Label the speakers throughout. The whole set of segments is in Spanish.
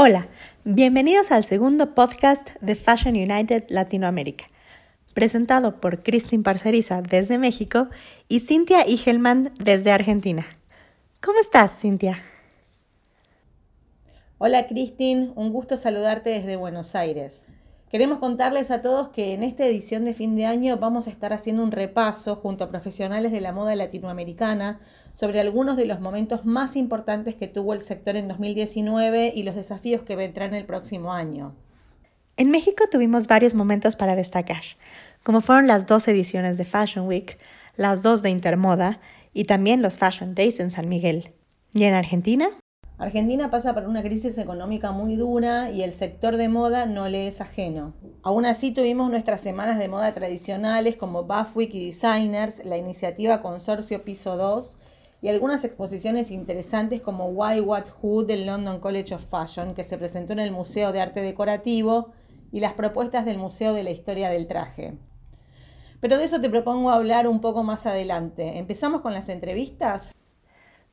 Speaker 1: Hola, bienvenidos al segundo podcast de Fashion United Latinoamérica, presentado por Christine Parceriza desde México y Cintia Igelman desde Argentina. ¿Cómo estás, Cintia?
Speaker 2: Hola, Christine, un gusto saludarte desde Buenos Aires. Queremos contarles a todos que en esta edición de fin de año vamos a estar haciendo un repaso junto a profesionales de la moda latinoamericana sobre algunos de los momentos más importantes que tuvo el sector en 2019 y los desafíos que vendrán el próximo año.
Speaker 1: En México tuvimos varios momentos para destacar, como fueron las dos ediciones de Fashion Week, las dos de Intermoda y también los Fashion Days en San Miguel. ¿Y en Argentina?
Speaker 2: Argentina pasa por una crisis económica muy dura y el sector de moda no le es ajeno. Aún así tuvimos nuestras semanas de moda tradicionales como Buff Week y Designers, la iniciativa Consorcio Piso 2 y algunas exposiciones interesantes como Why What Who del London College of Fashion que se presentó en el Museo de Arte Decorativo y las propuestas del Museo de la Historia del Traje. Pero de eso te propongo hablar un poco más adelante. ¿Empezamos con las entrevistas?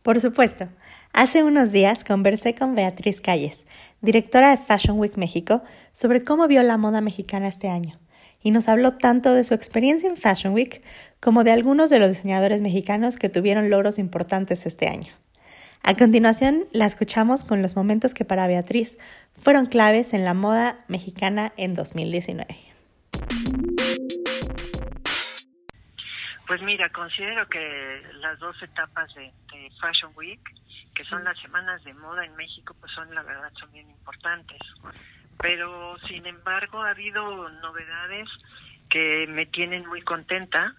Speaker 1: Por supuesto. Hace unos días conversé con Beatriz Calles, directora de Fashion Week México, sobre cómo vio la moda mexicana este año, y nos habló tanto de su experiencia en Fashion Week como de algunos de los diseñadores mexicanos que tuvieron logros importantes este año. A continuación, la escuchamos con los momentos que para Beatriz fueron claves en la moda mexicana en 2019.
Speaker 3: Pues mira, considero que las dos etapas de, Fashion Week, que son las semanas de moda en México, pues son la verdad son bien importantes. Pero sin embargo ha habido novedades que me tienen muy contenta,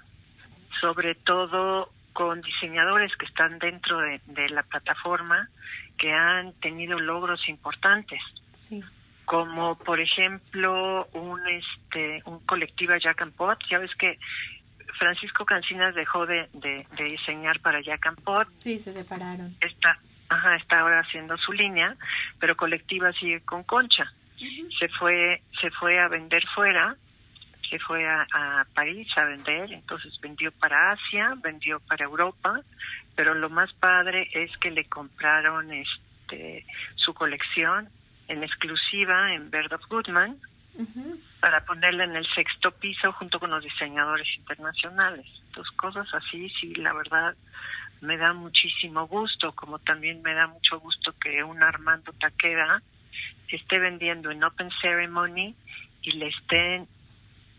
Speaker 3: sobre todo con diseñadores que están dentro de, la plataforma que han tenido logros importantes. como por ejemplo un este un colectivo Jack and Pot ya ves que Francisco Cancinas dejó de, de, diseñar para Jack and Pot.
Speaker 1: Sí, se separaron.
Speaker 3: Está, ajá, está ahora haciendo su línea, pero colectiva sigue con Concha. Se fue, se fue a vender fuera, se fue a, a, París a vender, entonces vendió para Asia, vendió para Europa, pero lo más padre es que le compraron este su colección en exclusiva en Bird of Goodman para ponerla en el sexto piso junto con los diseñadores internacionales. Entonces, cosas así, sí, la verdad, me da muchísimo gusto, como también me da mucho gusto que un Armando Taqueda esté vendiendo en Open Ceremony y le estén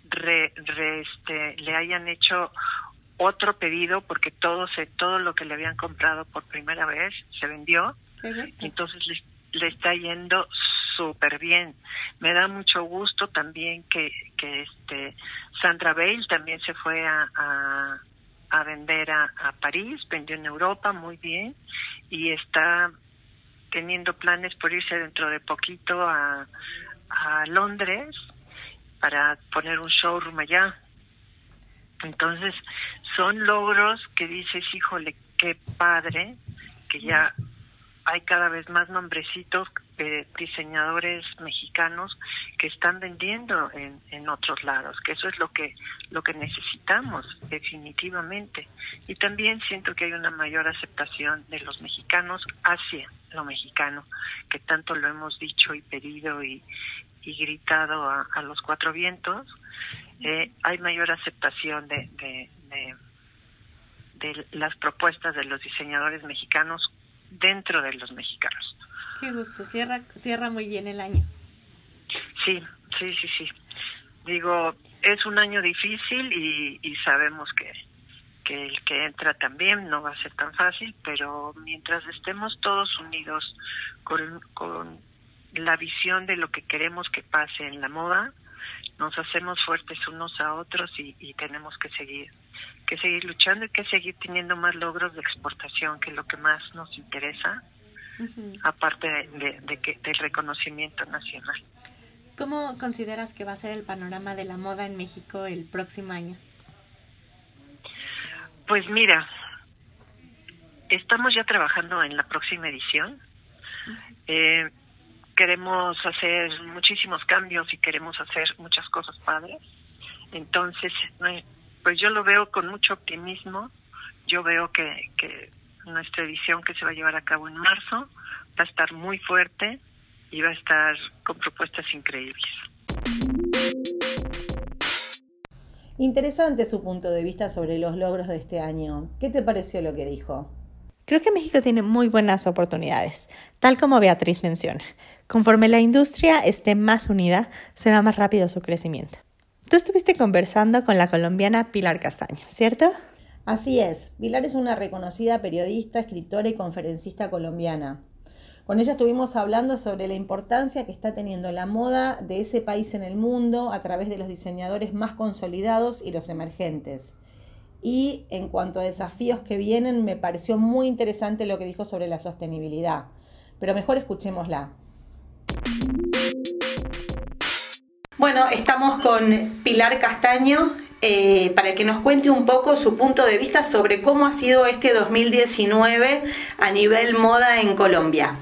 Speaker 3: re, este, le hayan hecho otro pedido porque todo se todo lo que le habían comprado por primera vez se vendió entonces le, le está yendo súper bien. Me da mucho gusto también que, que este Sandra Bale también se fue a, a, vender a, a, París, vendió en Europa muy bien y está teniendo planes por irse dentro de poquito a, a Londres para poner un showroom allá. Entonces, son logros que dices, híjole, qué padre, que ya hay cada vez más nombrecitos de diseñadores mexicanos que están vendiendo en, en otros lados, que eso es lo que lo que necesitamos definitivamente. Y también siento que hay una mayor aceptación de los mexicanos hacia lo mexicano, que tanto lo hemos dicho y pedido y, y gritado a, los cuatro vientos. Eh, hay mayor aceptación de, de, de las propuestas de los diseñadores mexicanos dentro de los mexicanos.
Speaker 1: Qué gusto, cierra, cierra muy bien el año.
Speaker 3: Sí, sí, sí, sí. Digo, es un año difícil y, y sabemos que, que el que entra también no va a ser tan fácil, pero mientras estemos todos unidos con, con la visión de lo que queremos que pase en la moda, nos hacemos fuertes unos a otros y, y tenemos que seguir que seguir luchando y que seguir teniendo más logros de exportación, que es lo que más nos interesa, aparte de, que, del reconocimiento nacional.
Speaker 1: ¿Cómo consideras que va a ser el panorama de la moda en México el próximo año?
Speaker 3: Pues mira, estamos ya trabajando en la próxima edición. Eh, queremos hacer muchísimos cambios y queremos hacer muchas cosas padres. Entonces, pues yo lo veo con mucho optimismo. Yo veo que, que nuestra edición que se va a llevar a cabo en marzo va a estar muy fuerte. y va a estar con propuestas increíbles.
Speaker 2: Interesante su punto de vista sobre los logros de este año. ¿Qué te pareció lo que dijo?
Speaker 1: Creo que México tiene muy buenas oportunidades, tal como Beatriz menciona. Conforme la industria esté más unida, será más rápido su crecimiento. Tú estuviste conversando con la colombiana Pilar Castaño, ¿cierto?
Speaker 2: Así es. Pilar es una reconocida periodista, escritora y conferencista colombiana. Con ella estuvimos hablando sobre la importancia que está teniendo la moda de ese país en el mundo a través de los diseñadores más consolidados y los emergentes. Y en cuanto a desafíos que vienen, me pareció muy interesante lo que dijo sobre la sostenibilidad. Pero mejor escuchémosla. Bueno, estamos con Pilar Castaño eh, para que nos cuente un poco su punto de vista sobre cómo ha sido este 2019 a nivel moda en Colombia.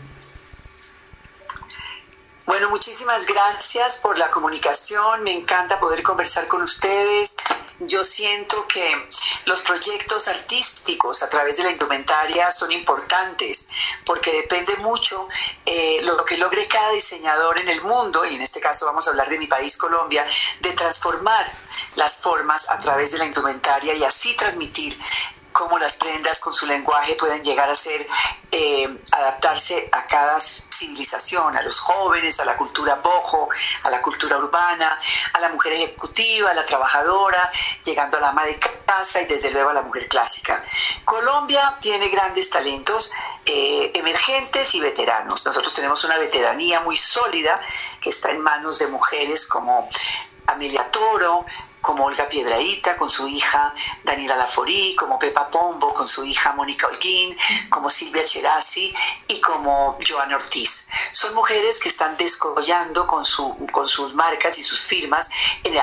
Speaker 4: Bueno, muchísimas gracias por la comunicación. Me encanta poder conversar con ustedes. Yo siento que los proyectos artísticos a través de la indumentaria son importantes porque depende mucho eh, lo que logre cada diseñador en el mundo, y en este caso vamos a hablar de mi país, Colombia, de transformar las formas a través de la indumentaria y así transmitir cómo las prendas con su lenguaje pueden llegar a ser, eh, adaptarse a cada civilización, a los jóvenes, a la cultura bojo, a la cultura urbana, a la mujer ejecutiva, a la trabajadora, llegando a la ama de casa y desde luego a la mujer clásica. Colombia tiene grandes talentos eh, emergentes y veteranos. Nosotros tenemos una veteranía muy sólida que está en manos de mujeres como Amelia Toro, como Olga Piedraíta con su hija Daniela Laforí, como Pepa Pombo con su hija Mónica Holguín, como Silvia Cherasi y como Joana Ortiz. Son mujeres que están descollando con, su, con sus marcas y sus firmas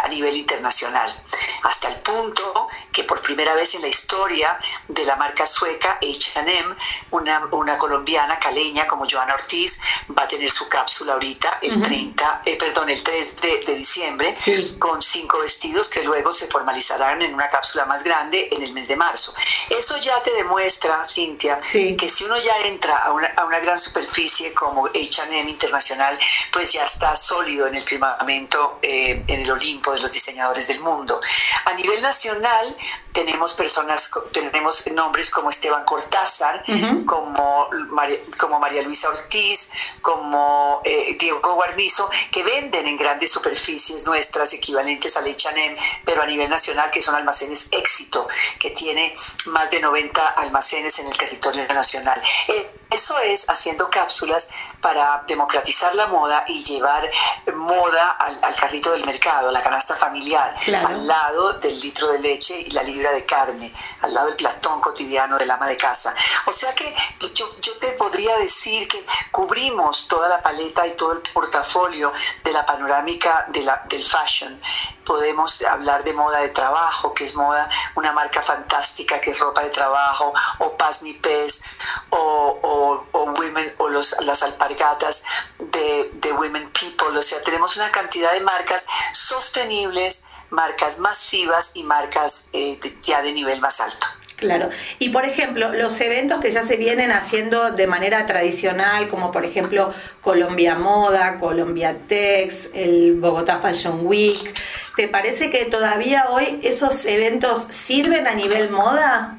Speaker 4: a nivel internacional, hasta el punto que por primera vez en la historia de la marca sueca H&M, una, una colombiana caleña como Joana Ortiz va a tener su cápsula ahorita el 30, eh, perdón, el 3 de, diciembre con cinco vestidos que luego se formalizarán en una cápsula más grande en el mes de marzo. Eso ya te demuestra, Cintia, que si uno ya entra a una, a una gran superficie como H&M Internacional, pues ya está sólido en el firmamento, eh, en el Olimpo de los diseñadores del mundo. A nivel nacional tenemos personas, tenemos nombres como Esteban Cortázar, como, María, como María Luisa Ortiz, como eh, Diego Guarnizo, que venden en grandes superficies nuestras equivalentes al H&M pero a nivel nacional, que son almacenes éxito, que tiene más de 90 almacenes en el territorio nacional. Eh, eso es haciendo cápsulas para democratizar la moda y llevar moda al, carrito del mercado, a la canasta familiar, al lado del litro de leche y la libra de carne, al lado del platón cotidiano del ama de casa. O sea que yo, yo te podría decir que cubrimos toda la paleta y todo el portafolio de la panorámica de la, del fashion. Podemos hablar de moda de trabajo, que es moda, una marca fantástica que es ropa de trabajo, o Paz Mi Pez, o, o, o, Women, o los, las alpargatas de, de Women People. O sea, tenemos una cantidad de marcas sostenibles, marcas masivas y marcas eh, ya de nivel más alto.
Speaker 2: Claro. Y por ejemplo, los eventos que ya se vienen haciendo de manera tradicional, como por ejemplo Colombia Moda, Colombia Tex, el Bogotá Fashion Week, ¿te parece que todavía hoy esos eventos sirven a nivel moda?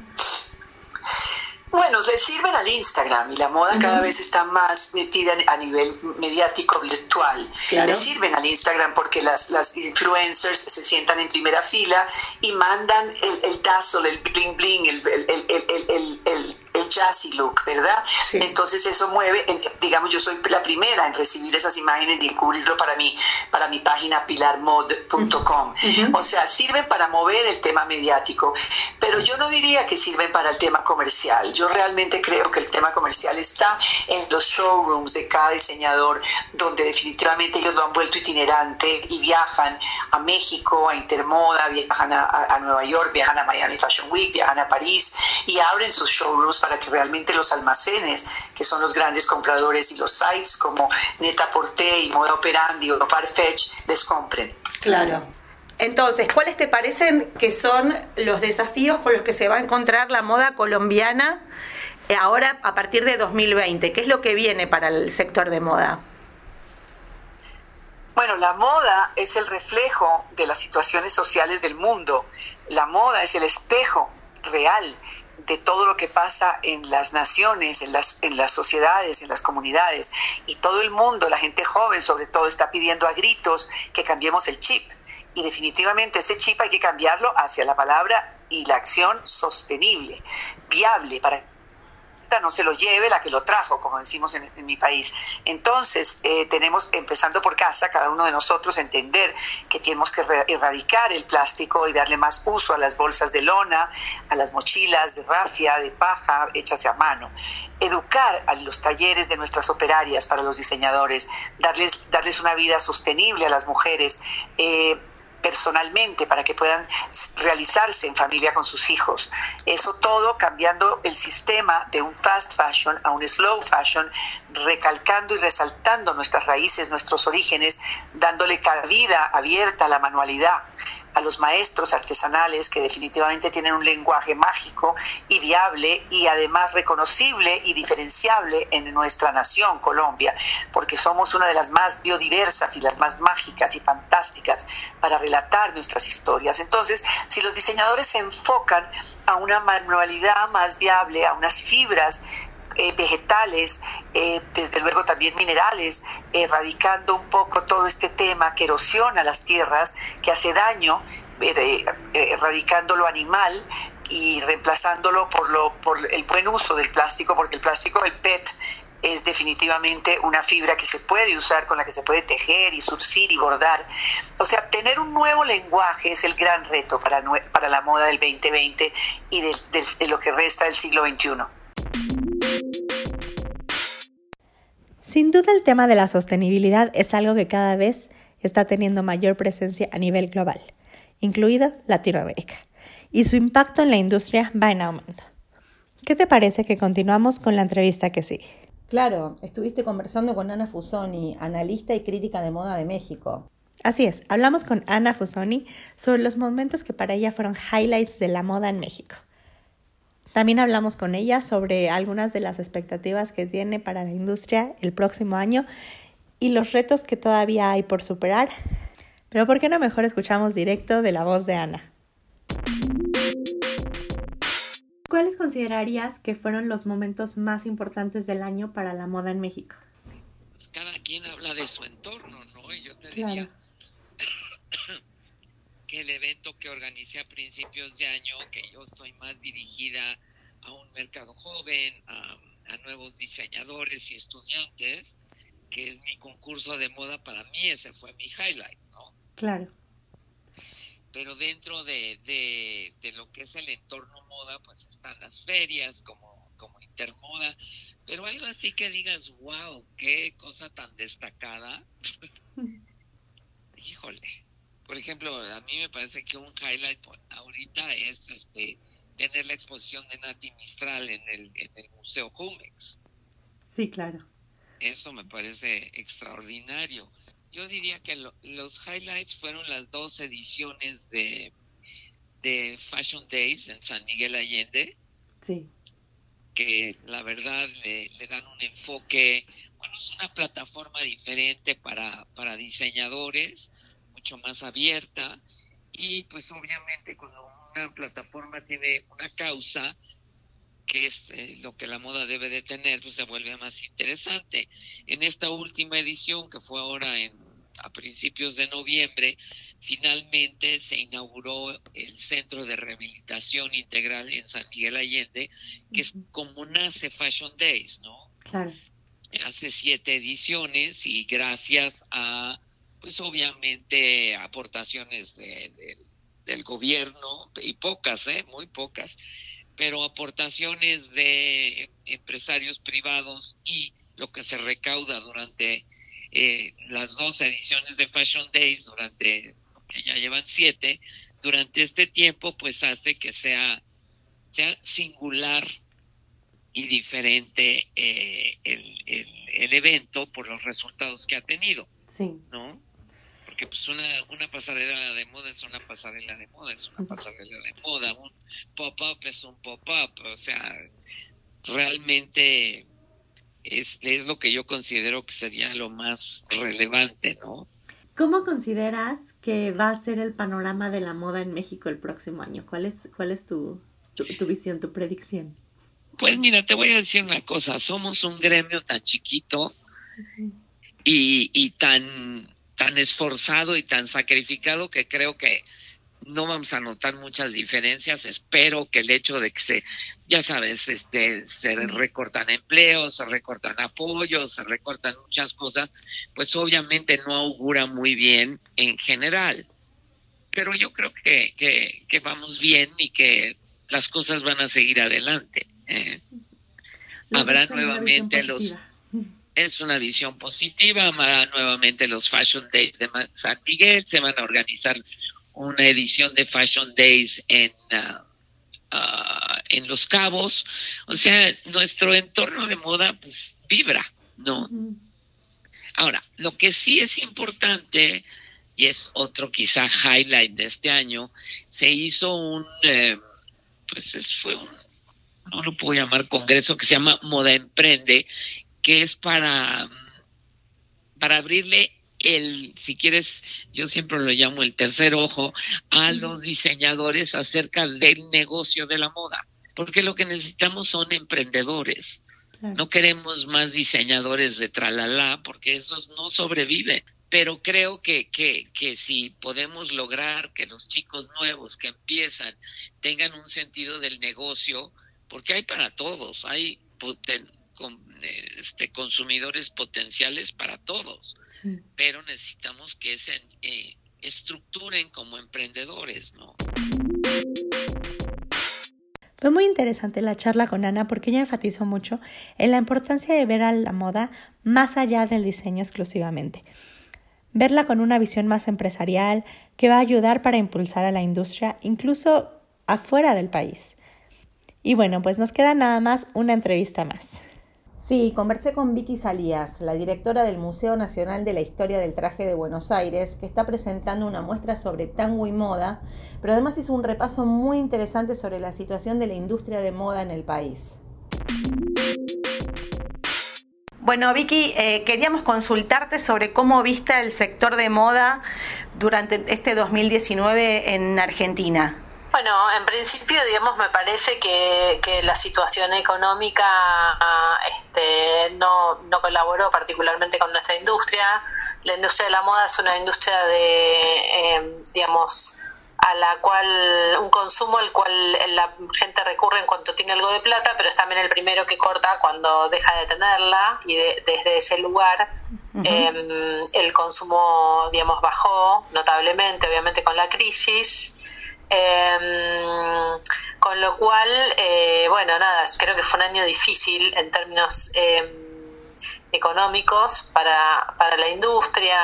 Speaker 4: Bueno, le sirven al Instagram y la moda cada vez está más metida a nivel mediático virtual. Le sirven al Instagram porque las, las influencers se sientan en primera fila y mandan el, el tazo, el bling bling, el, el, el el jazzy look, ¿verdad? Entonces eso mueve, digamos, yo soy la primera en recibir esas imágenes y en cubrirlo para mí, para mi página pilarmod.com. O sea, sirven para mover el tema mediático, pero yo no diría que sirven para el tema comercial. Yo realmente creo que el tema comercial está en los showrooms de cada diseñador, donde definitivamente ellos lo han vuelto itinerante y viajan a México, a Intermoda, viajan a, a Nueva York, viajan a Miami Fashion Week, viajan a París y abren sus showrooms para que realmente los almacenes, que son los grandes compradores, y los sites como Neta Porté y Moda Operandi o Farfetch les compren.
Speaker 2: Claro. Entonces, ¿cuáles te parecen que son los desafíos con los que se va a encontrar la moda colombiana eh, ahora a partir de 2020? ¿Qué es lo que viene para el sector de moda?
Speaker 4: Bueno, la moda es el reflejo de las situaciones sociales del mundo. La moda es el espejo real de todo lo que pasa en las naciones, en las, en las sociedades, en las comunidades. Y todo el mundo, la gente joven sobre todo, está pidiendo a gritos que cambiemos el chip. Y definitivamente ese chip hay que cambiarlo hacia la palabra y la acción sostenible, viable, para no se lo lleve la que lo trajo, como decimos en, mi país. Entonces, eh, tenemos, empezando por casa, cada uno de nosotros entender que tenemos que erradicar el plástico y darle más uso a las bolsas de lona, a las mochilas de rafia, de paja, hechas a mano. Educar a los talleres de nuestras operarias para los diseñadores, darles, darles una vida sostenible a las mujeres. Eh, personalmente para que puedan realizarse en familia con sus hijos. Eso todo cambiando el sistema de un fast fashion a un slow fashion, recalcando y resaltando nuestras raíces, nuestros orígenes, dándole cabida abierta a la manualidad a los maestros artesanales que definitivamente tienen un lenguaje mágico y viable y además reconocible y diferenciable en nuestra nación, Colombia, porque somos una de las más biodiversas y las más mágicas y fantásticas para relatar nuestras historias. Entonces, si los diseñadores se enfocan a una manualidad más viable, a unas fibras eh, vegetales, eh, desde luego también minerales, erradicando un poco todo este tema que erosiona las tierras, que hace daño, eh, erradicando lo animal y reemplazándolo por, lo, por el buen uso del plástico, porque el plástico, el PET, es definitivamente una fibra que se puede usar, con la que se puede tejer y surcir y bordar. O sea, tener un nuevo lenguaje es el gran reto para, para la moda del 2020 y de lo que resta del siglo XXI.
Speaker 1: Sin duda el tema de la sostenibilidad es algo que cada vez está teniendo mayor presencia a nivel global, incluida Latinoamérica, y su impacto en la industria va en aumento. ¿Qué te parece que continuamos con la entrevista que sigue?
Speaker 2: Claro, estuviste conversando con Ana Fusoni, analista y crítica de moda de México.
Speaker 1: Así es, hablamos con Ana Fusoni sobre los momentos que para ella fueron highlights de la moda en México. También hablamos con ella sobre algunas de las expectativas que tiene para la industria el próximo año y los retos que todavía hay por superar. Pero ¿por qué no mejor escuchamos directo de la voz de Ana? ¿Cuáles considerarías que fueron los momentos más importantes del año para la moda en México?
Speaker 5: Pues cada quien habla de su entorno, ¿no? Y yo te diría el evento que organicé a principios de año, que yo estoy más dirigida a un mercado joven, a, nuevos diseñadores y estudiantes, que es mi concurso de moda, para mí ese fue mi highlight, ¿no?
Speaker 1: Claro.
Speaker 5: Pero dentro de, de, lo que es el entorno moda, pues están las ferias como, como Intermoda, pero algo así que digas, wow, qué cosa tan destacada. Híjole por ejemplo, a mí me parece que un highlight ahorita es este tener la exposición de Nati Mistral en el, en el Museo Jumex.
Speaker 1: Sí, claro.
Speaker 5: Eso me parece extraordinario. Yo diría que los highlights fueron las dos ediciones de, de Fashion Days en San Miguel Allende.
Speaker 1: Sí.
Speaker 5: Que la verdad le, le dan un enfoque, bueno, es una plataforma diferente para, para diseñadores mucho más abierta y pues obviamente cuando una plataforma tiene una causa que es eh, lo que la moda debe de tener, pues se vuelve más interesante. En esta última edición, que fue ahora en, a principios de noviembre, finalmente se inauguró el Centro de Rehabilitación Integral en San Miguel Allende, que es como nace Fashion Days, ¿no?
Speaker 1: Claro.
Speaker 5: Hace siete ediciones y gracias a pues obviamente aportaciones del gobierno, y pocas, ¿eh? muy pocas, pero aportaciones de empresarios privados y lo que se recauda durante eh, las dos ediciones de Fashion Days, durante, que ya llevan siete, durante este tiempo, pues hace que sea, sea singular y diferente eh, el, el, el evento por los resultados que ha tenido.
Speaker 1: Sí.
Speaker 5: ¿No? Porque pues una, una pasarela de moda es una pasarela de moda, es una pasarela de moda, un pop-up es un pop-up, o sea, realmente es, es lo que yo considero que sería lo más relevante, ¿no?
Speaker 1: ¿Cómo consideras que va a ser el panorama de la moda en México el próximo año? ¿Cuál es, cuál es tu, tu, visión, tu predicción?
Speaker 5: Pues mira, te voy a decir una cosa, somos un gremio tan chiquito y, y tan, tan esforzado y tan sacrificado que creo que no vamos a notar muchas diferencias. Espero que el hecho de que se, ya sabes, este, se recortan empleos, se recortan apoyos, se recortan muchas cosas, pues obviamente no augura muy bien en general. Pero yo creo que, que, vamos bien y que las cosas van a seguir adelante. ¿eh? Habrá nuevamente los es una visión positiva, habrá nuevamente los Fashion Days de San Miguel, se van a organizar una edición de Fashion Days en, uh, uh, en Los Cabos. O sea, nuestro entorno de moda pues vibra, ¿no? Ahora, lo que sí es importante, y es otro quizá highlight de este año, se hizo un, eh, pues fue un, no lo puedo llamar congreso, que se llama Moda Emprende, que es para, para abrirle el, si quieres, yo siempre lo llamo el tercer ojo, a los diseñadores acerca del negocio de la moda, porque lo que necesitamos son emprendedores. No queremos más diseñadores de tralala, porque esos no sobreviven. Pero creo que, que, que si podemos lograr que los chicos nuevos que empiezan tengan un sentido del negocio, porque hay para todos, hay este, consumidores potenciales para todos pero necesitamos que se eh, estructuren como emprendedores, ¿no?
Speaker 1: Fue muy interesante la charla con Ana porque ella enfatizó mucho en la importancia de ver a la moda más allá del diseño exclusivamente. Verla con una visión más empresarial que va a ayudar para impulsar a la industria incluso afuera del país. Y bueno, pues nos queda nada más una entrevista más.
Speaker 2: Sí, conversé con Vicky Salías, la directora del Museo Nacional de la Historia del Traje de Buenos Aires, que está presentando una muestra sobre tango y moda, pero además hizo un repaso muy interesante sobre la situación de la industria de moda en el país. Bueno, Vicky, eh, queríamos consultarte sobre cómo viste el sector de moda durante este 2019 en Argentina.
Speaker 6: Bueno, en principio, digamos, me parece que, la situación económica este, no, no colaboró particularmente con nuestra industria. La industria de la moda es una industria de, em, digamos, a la cual un consumo al cual la gente recurre en cuanto tiene algo de plata, pero es también el primero que corta cuando deja de tenerla y desde ese lugar em, el consumo, digamos, bajó notablemente, obviamente con la crisis. Eh, con lo cual, eh, bueno, nada, creo que fue un año difícil en términos em, económicos para, para la industria,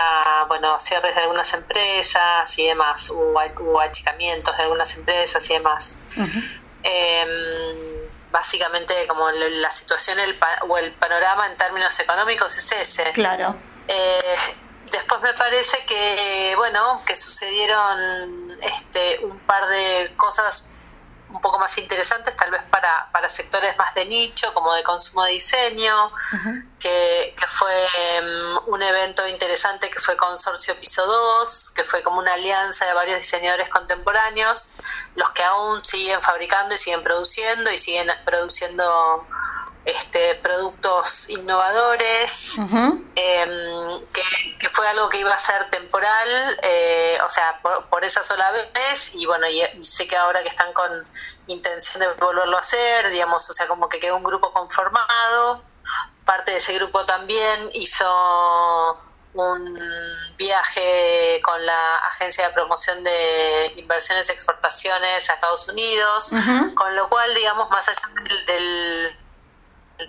Speaker 6: bueno, cierres de algunas empresas y demás, hubo, achicamientos de algunas empresas y demás. Em, básicamente, como la situación o el panorama en términos económicos es ese.
Speaker 2: Claro.
Speaker 6: Eh, Después me parece que, bueno, que sucedieron este, un par de cosas un poco más interesantes, tal vez para, para sectores más de nicho, como de consumo de diseño, que, que, fue mm, un evento interesante que fue Consorcio Piso 2, que fue como una alianza de varios diseñadores contemporáneos, los que aún siguen fabricando y siguen produciendo y siguen produciendo este, productos innovadores, em, que, fue algo que iba a ser temporal, eh, o sea, por, esa sola vez, y bueno, y, sé que ahora que están con intención de volverlo a hacer, digamos, o sea, como que quedó un grupo conformado, parte de ese grupo también hizo un viaje con la Agencia de Promoción de Inversiones y Exportaciones a Estados Unidos, con lo cual, digamos, más allá del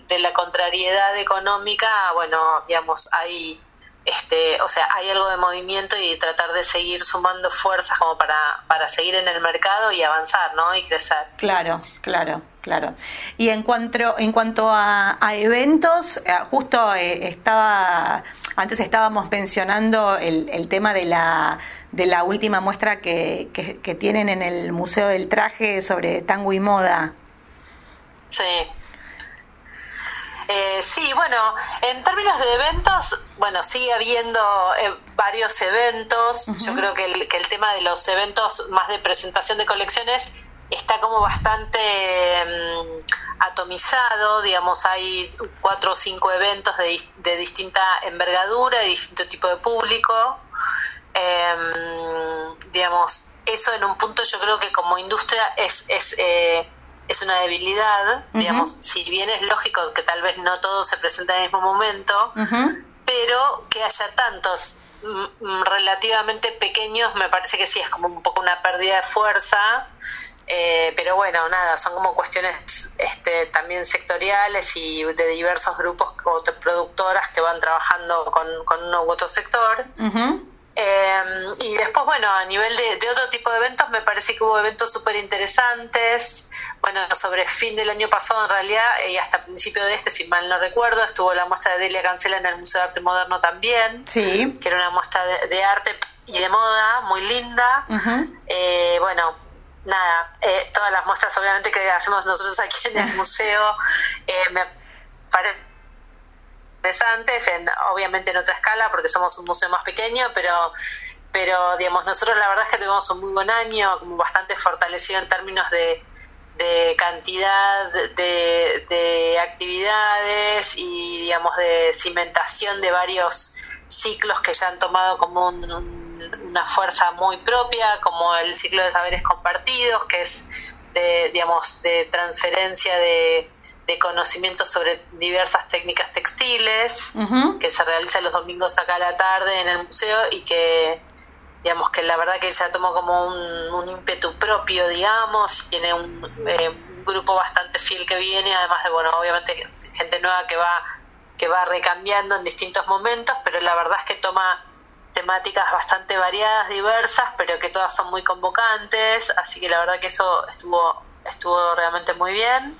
Speaker 6: de la contrariedad económica, bueno, digamos, hay este, o sea, hay algo de movimiento y tratar de seguir sumando fuerzas como para, para seguir en el mercado y avanzar, ¿no? Y crecer.
Speaker 2: Claro, claro, claro. Y en cuanto, en cuanto a, eventos, eh, justo eh, estaba, antes estábamos mencionando el, el tema de la, de la última muestra que, que, que tienen en el Museo del Traje sobre tango y moda.
Speaker 6: Sí, Eh, sí, bueno, en términos de eventos, bueno, sigue habiendo eh, varios eventos. Yo creo que el, que el tema de los eventos más de presentación de colecciones está como bastante mm, atomizado, digamos, hay cuatro o cinco eventos de, de distinta envergadura, de distinto tipo de público. Em, digamos, eso en un punto yo creo que como industria es, es, eh, es una debilidad, digamos, si bien es lógico que tal vez no todo se presenta en el mismo momento, pero que haya tantos mm, mm, relativamente pequeños me parece que sí es como un poco una pérdida de fuerza eh, pero bueno, nada, son como cuestiones este, también sectoriales y de diversos grupos o productoras que van trabajando con, con uno u otro sector. Eh, y después, bueno, a nivel de, otro tipo de eventos, me parece que hubo eventos súper interesantes. Bueno, sobre fin del año pasado, en realidad, y hasta principio de este, si mal no recuerdo, estuvo la muestra de Delia Cancela en el Museo de Arte Moderno también.
Speaker 1: Sí.
Speaker 6: Que era una muestra de, arte y de moda muy linda. eh, bueno, nada, eh, todas las muestras obviamente que hacemos nosotros aquí en el museo eh, me parecen interesantes, en, obviamente en otra escala porque somos un museo más pequeño, pero pero digamos nosotros la verdad es que tuvimos un muy buen año, bastante fortalecido en términos de, de cantidad de, de actividades y digamos de cimentación de varios ciclos que ya han tomado como un una fuerza muy propia, como el ciclo de saberes compartidos, que es de, digamos, de transferencia de, de conocimientos sobre diversas técnicas textiles, que se realiza los domingos acá a la tarde en el museo y que digamos que la verdad que ya tomó como un, ímpetu propio, digamos, tiene un, eh, un, grupo bastante fiel que viene, además de, bueno, obviamente gente nueva que va que va recambiando en distintos momentos, pero la verdad es que toma temáticas bastante variadas, diversas, pero que todas son muy convocantes, así que la verdad que eso estuvo estuvo realmente muy bien.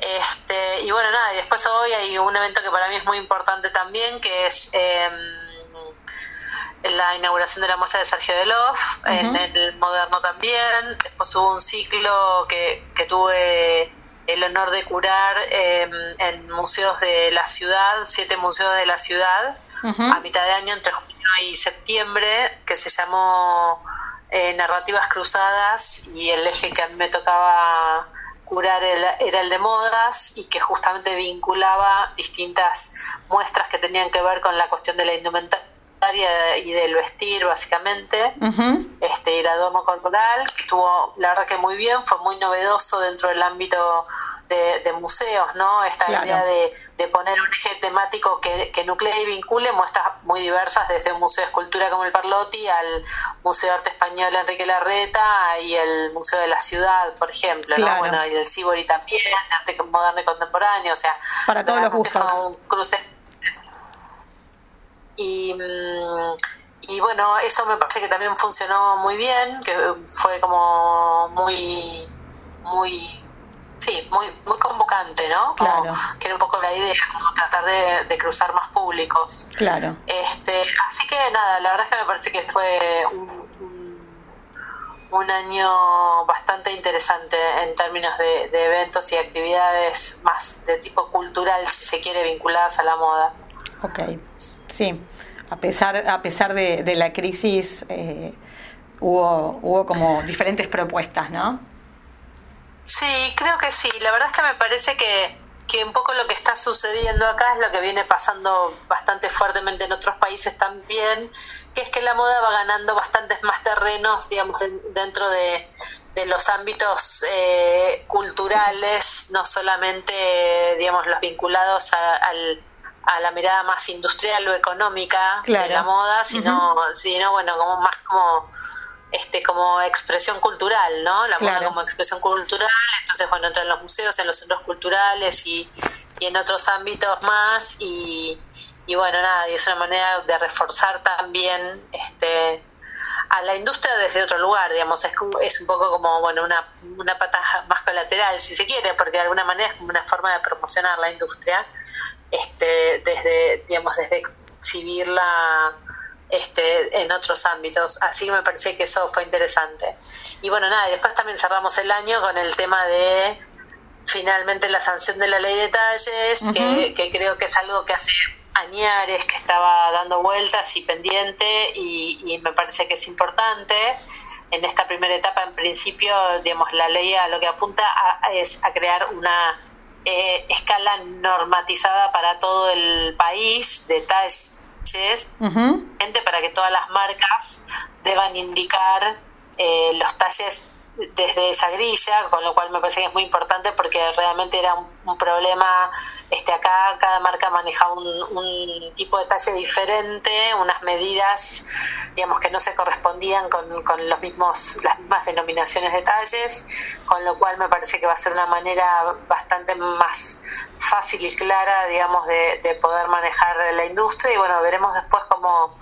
Speaker 6: Este, y bueno, nada, y después hoy hay un evento que para mí es muy importante también, que es em, la inauguración de la muestra de Sergio Delof, en el Moderno también. Después hubo un ciclo que, que tuve el honor de curar em, en museos de la ciudad, siete museos de la ciudad, a mitad de año entre y septiembre, que se llamó eh, Narrativas Cruzadas y el eje que a mí me tocaba curar era el de modas y que justamente vinculaba distintas muestras que tenían que ver con la cuestión de la indumentaria y del vestir básicamente este y el adorno corporal que estuvo la verdad que muy bien fue muy novedoso dentro del ámbito de, museos, ¿no? Esta idea de, poner un eje temático que, que nuclee y vincule muestras muy diversas, desde un museo de escultura como el Parlotti al Museo de Arte Español Enrique Larreta y el Museo de la Ciudad, por ejemplo, ¿no? Bueno, y el Cibori también, de arte moderno y contemporáneo, o sea,
Speaker 1: para todos los gustos.
Speaker 6: un cruce. Y, y bueno, eso me parece que también funcionó muy bien, que fue como muy muy sí, muy, muy convocante, ¿no?
Speaker 1: claro.
Speaker 6: Que era un poco la idea, como tratar de, cruzar más públicos.
Speaker 1: Claro.
Speaker 6: Este, así que nada, la verdad es que me parece que fue un, un, año bastante interesante en términos de, eventos y actividades más de tipo cultural, si se quiere, vinculadas a la moda.
Speaker 1: Ok, sí. A pesar, a pesar de, de la crisis, eh, hubo, hubo como diferentes propuestas, ¿no?
Speaker 6: Sí, creo que sí. La verdad es que me parece que, que un poco lo que está sucediendo acá es lo que viene pasando bastante fuertemente en otros países también, que es que la moda va ganando bastantes más terrenos, digamos, dentro de, de los ámbitos eh, culturales, no solamente, digamos, los vinculados al, a la mirada más industrial o económica de la moda, sino, sino bueno, como más como este como expresión cultural, ¿no? La moda como expresión cultural, entonces bueno, entra en los museos, en los centros culturales y, y en otros ámbitos más y, y bueno, nada, y es una manera de reforzar también este a la industria desde otro lugar, digamos, es, es un poco como, bueno, una, una pata más colateral, si se quiere, porque de alguna manera es como una forma de promocionar la industria, este, desde, digamos, desde exhibirla este, en otros ámbitos. Así que me parece que eso fue interesante. Y bueno, nada, después también cerramos el año con el tema de finalmente la sanción de la ley de talles, que, creo que es algo que hace añares, que estaba dando vueltas y pendiente y, me parece que es importante. En esta primera etapa, en principio, digamos, la ley a lo que apunta es a crear una eh, escala normatizada para todo el país de talles, para que todas las marcas deban indicar eh, los talles desde esa grilla, con lo cual me parece que es muy importante porque realmente era un, problema. Este, acá cada marca manejaba un, tipo de talle diferente, unas medidas, digamos, que no se correspondían con, los mismos, las mismas denominaciones de talles, con lo cual me parece que va a ser una manera bastante más fácil y clara, digamos, de, de poder manejar la industria y bueno, veremos después cómo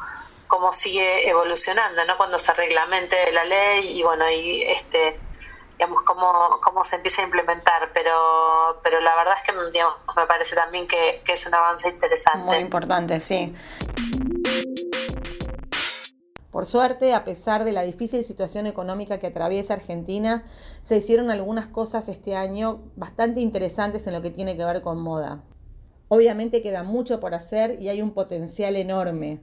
Speaker 6: cómo sigue evolucionando, ¿no? Cuando se reglamente la ley y bueno, y este digamos cómo, cómo se empieza a implementar, pero pero la verdad es que me parece también que, que es un avance interesante.
Speaker 2: Muy importante, sí. Por suerte, a pesar de la difícil situación económica que atraviesa Argentina, se hicieron algunas cosas este año bastante interesantes en lo que tiene que ver con moda. Obviamente queda mucho por hacer y hay un potencial enorme.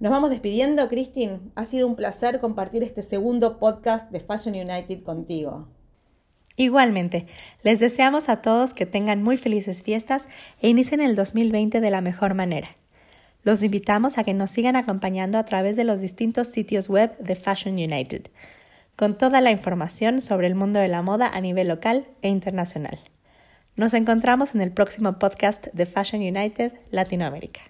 Speaker 2: Nos vamos despidiendo, Christine. Ha sido un placer compartir este segundo podcast de Fashion United contigo.
Speaker 1: Igualmente, les deseamos a todos que tengan muy felices fiestas e inicien el 2020 de la mejor manera. Los invitamos a que nos sigan acompañando a través de los distintos sitios web de Fashion United, con toda la información sobre el mundo de la moda a nivel local e internacional. Nos encontramos en el próximo podcast de Fashion United Latinoamérica.